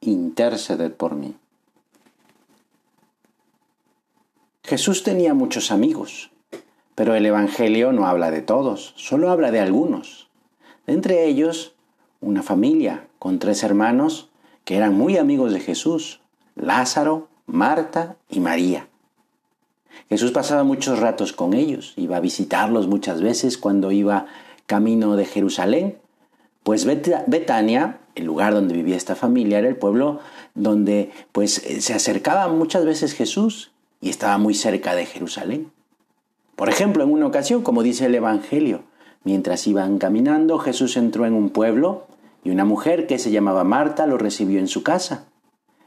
interceded por mí. Jesús tenía muchos amigos, pero el Evangelio no habla de todos, solo habla de algunos. entre ellos, una familia con tres hermanos que eran muy amigos de Jesús, Lázaro, Marta y María. Jesús pasaba muchos ratos con ellos, iba a visitarlos muchas veces cuando iba camino de Jerusalén, pues Betania el lugar donde vivía esta familia era el pueblo donde pues eh, se acercaba muchas veces Jesús y estaba muy cerca de Jerusalén. Por ejemplo, en una ocasión, como dice el Evangelio, mientras iban caminando, Jesús entró en un pueblo y una mujer que se llamaba Marta lo recibió en su casa.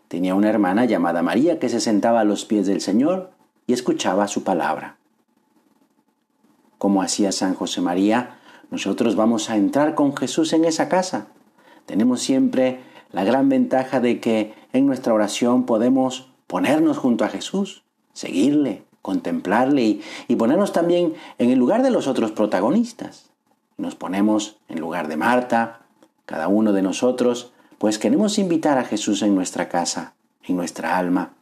Tenía una hermana llamada María que se sentaba a los pies del Señor y escuchaba su palabra. Como hacía San José María, nosotros vamos a entrar con Jesús en esa casa tenemos siempre la gran ventaja de que en nuestra oración podemos ponernos junto a Jesús, seguirle, contemplarle y, ponernos también en el lugar de los otros protagonistas. Nos ponemos en lugar de Marta, cada uno de nosotros, pues queremos invitar a Jesús en nuestra casa, en nuestra alma.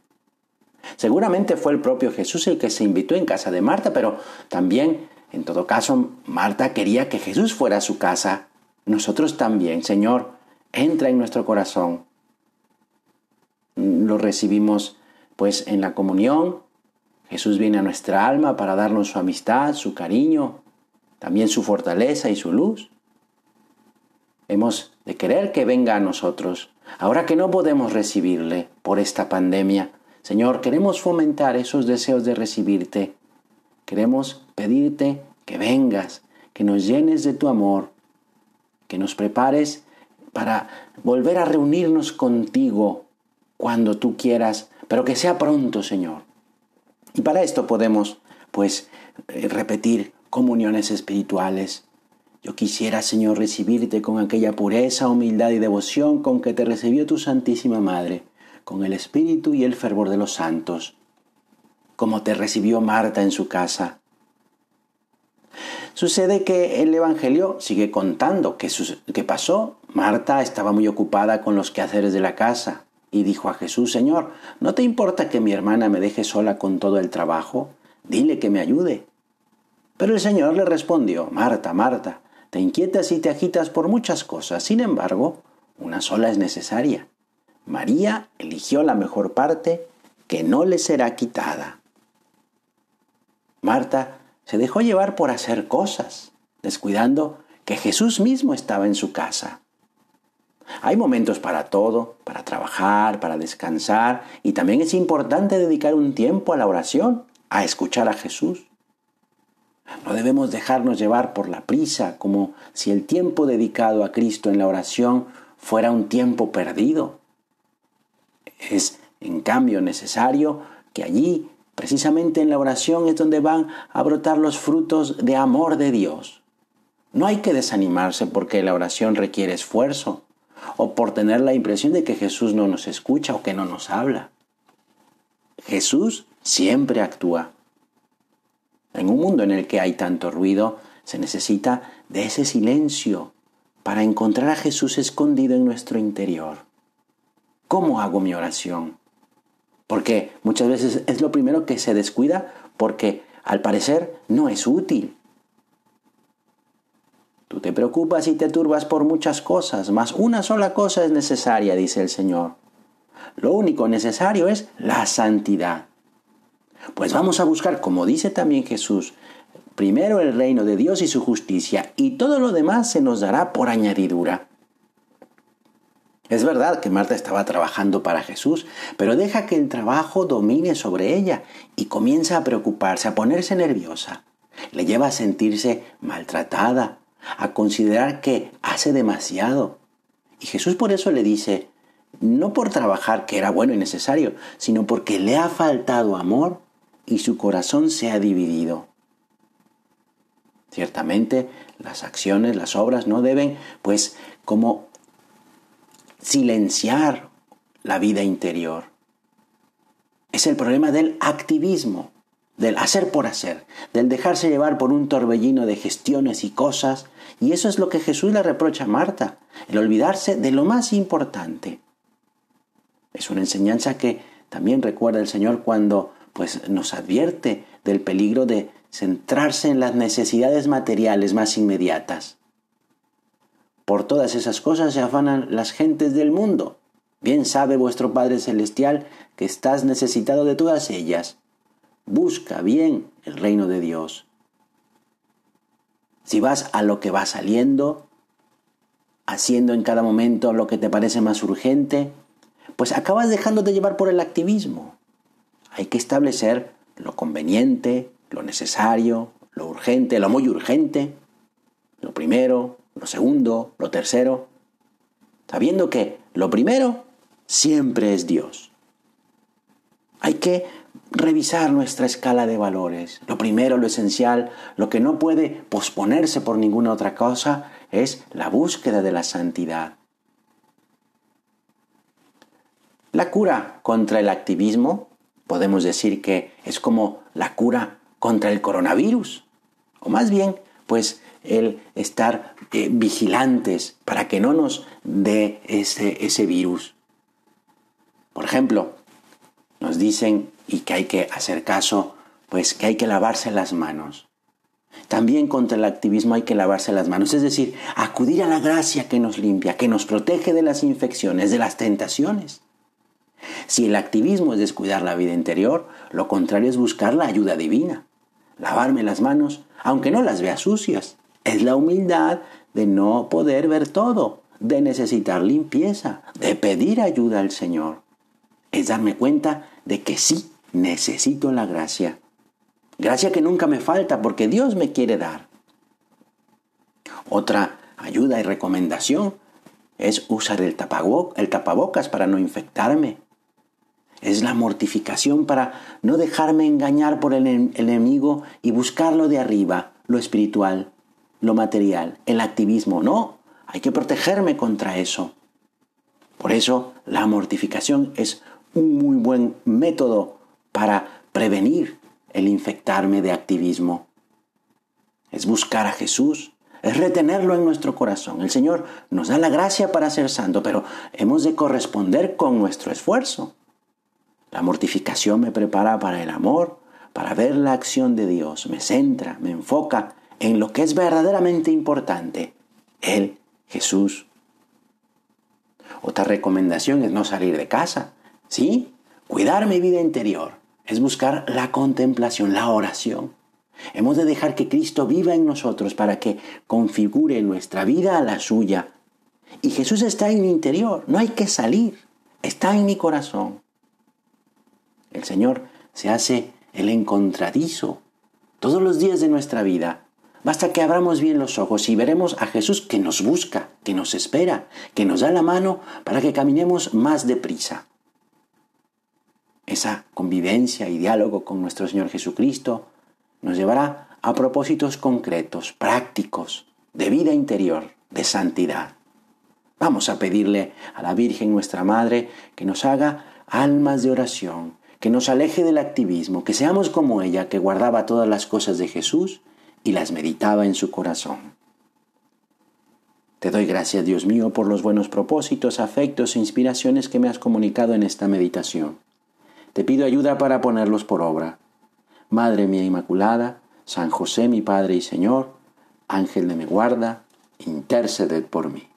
Seguramente fue el propio Jesús el que se invitó en casa de Marta, pero también, en todo caso, Marta quería que Jesús fuera a su casa nosotros también, Señor, entra en nuestro corazón. Lo recibimos pues en la comunión. Jesús viene a nuestra alma para darnos su amistad, su cariño, también su fortaleza y su luz. Hemos de querer que venga a nosotros, ahora que no podemos recibirle por esta pandemia. Señor, queremos fomentar esos deseos de recibirte. Queremos pedirte que vengas, que nos llenes de tu amor, que nos prepares para volver a reunirnos contigo cuando tú quieras, pero que sea pronto, Señor. Y para esto podemos, pues, eh, repetir comuniones espirituales. Yo quisiera, Señor, recibirte con aquella pureza, humildad y devoción con que te recibió tu Santísima Madre, con el espíritu y el fervor de los santos, como te recibió Marta en su casa, Sucede que el Evangelio sigue contando qué, pasó. Marta estaba muy ocupada con los quehaceres de la casa y dijo a Jesús, Señor, ¿no te importa que mi hermana me deje sola con todo el trabajo? Dile que me ayude. Pero el Señor le respondió, Marta, Marta, te inquietas y te agitas por muchas cosas, sin embargo, una sola es necesaria. María eligió la mejor parte que no le será quitada. Marta se dejó llevar por hacer cosas, descuidando que Jesús mismo estaba en su casa. Hay momentos para todo, para trabajar, para descansar, y también es importante dedicar un tiempo a la oración, a escuchar a Jesús. No debemos dejarnos llevar por la prisa, como si el tiempo dedicado a Cristo en la oración fuera un tiempo perdido. Es, en cambio, necesario que allí Precisamente en la oración es donde van a brotar los frutos de amor de Dios. No hay que desanimarse porque la oración requiere esfuerzo o por tener la impresión de que Jesús no nos escucha o que no nos habla. Jesús siempre actúa. En un mundo en el que hay tanto ruido, se necesita de ese silencio para encontrar a Jesús escondido en nuestro interior. ¿Cómo hago mi oración? Porque muchas veces es lo primero que se descuida porque al parecer no es útil. Tú te preocupas y te turbas por muchas cosas, mas una sola cosa es necesaria, dice el Señor. Lo único necesario es la santidad. Pues vamos a buscar, como dice también Jesús, primero el reino de Dios y su justicia, y todo lo demás se nos dará por añadidura. Es verdad que Marta estaba trabajando para Jesús, pero deja que el trabajo domine sobre ella y comienza a preocuparse, a ponerse nerviosa. Le lleva a sentirse maltratada, a considerar que hace demasiado. Y Jesús por eso le dice, no por trabajar, que era bueno y necesario, sino porque le ha faltado amor y su corazón se ha dividido. Ciertamente, las acciones, las obras no deben, pues, como silenciar la vida interior. Es el problema del activismo, del hacer por hacer, del dejarse llevar por un torbellino de gestiones y cosas, y eso es lo que Jesús le reprocha a Marta, el olvidarse de lo más importante. Es una enseñanza que también recuerda el Señor cuando pues nos advierte del peligro de centrarse en las necesidades materiales más inmediatas. Por todas esas cosas se afanan las gentes del mundo. Bien sabe vuestro Padre Celestial que estás necesitado de todas ellas. Busca bien el reino de Dios. Si vas a lo que va saliendo, haciendo en cada momento lo que te parece más urgente, pues acabas dejando de llevar por el activismo. Hay que establecer lo conveniente, lo necesario, lo urgente, lo muy urgente, lo primero, lo segundo, lo tercero, sabiendo que lo primero siempre es Dios. Hay que revisar nuestra escala de valores. Lo primero, lo esencial, lo que no puede posponerse por ninguna otra cosa es la búsqueda de la santidad. La cura contra el activismo, podemos decir que es como la cura contra el coronavirus, o más bien, pues el estar eh, vigilantes para que no nos dé ese, ese virus. Por ejemplo, nos dicen, y que hay que hacer caso, pues que hay que lavarse las manos. También contra el activismo hay que lavarse las manos, es decir, acudir a la gracia que nos limpia, que nos protege de las infecciones, de las tentaciones. Si el activismo es descuidar la vida interior, lo contrario es buscar la ayuda divina. Lavarme las manos, aunque no las vea sucias. Es la humildad de no poder ver todo, de necesitar limpieza, de pedir ayuda al Señor. Es darme cuenta de que sí necesito la gracia. Gracia que nunca me falta porque Dios me quiere dar. Otra ayuda y recomendación es usar el, tapabocas para no infectarme. Es la mortificación para no dejarme engañar por el enemigo y buscarlo de arriba, lo espiritual, lo material, el activismo. No, hay que protegerme contra eso. Por eso la mortificación es un muy buen método para prevenir el infectarme de activismo. Es buscar a Jesús, es retenerlo en nuestro corazón. El Señor nos da la gracia para ser santo, pero hemos de corresponder con nuestro esfuerzo. La mortificación me prepara para el amor, para ver la acción de Dios, me centra, me enfoca en lo que es verdaderamente importante, Él, Jesús. Otra recomendación es no salir de casa, ¿sí? Cuidar mi vida interior es buscar la contemplación, la oración. Hemos de dejar que Cristo viva en nosotros para que configure nuestra vida a la suya. Y Jesús está en mi interior, no hay que salir, está en mi corazón. El Señor se hace el encontradizo todos los días de nuestra vida. Basta que abramos bien los ojos y veremos a Jesús que nos busca, que nos espera, que nos da la mano para que caminemos más deprisa. Esa convivencia y diálogo con nuestro Señor Jesucristo nos llevará a propósitos concretos, prácticos, de vida interior, de santidad. Vamos a pedirle a la Virgen nuestra Madre que nos haga almas de oración, que nos aleje del activismo, que seamos como ella, que guardaba todas las cosas de Jesús y las meditaba en su corazón. Te doy gracias, Dios mío, por los buenos propósitos, afectos e inspiraciones que me has comunicado en esta meditación. Te pido ayuda para ponerlos por obra. Madre mía Inmaculada, San José mi Padre y Señor, Ángel de mi guarda, interceded por mí.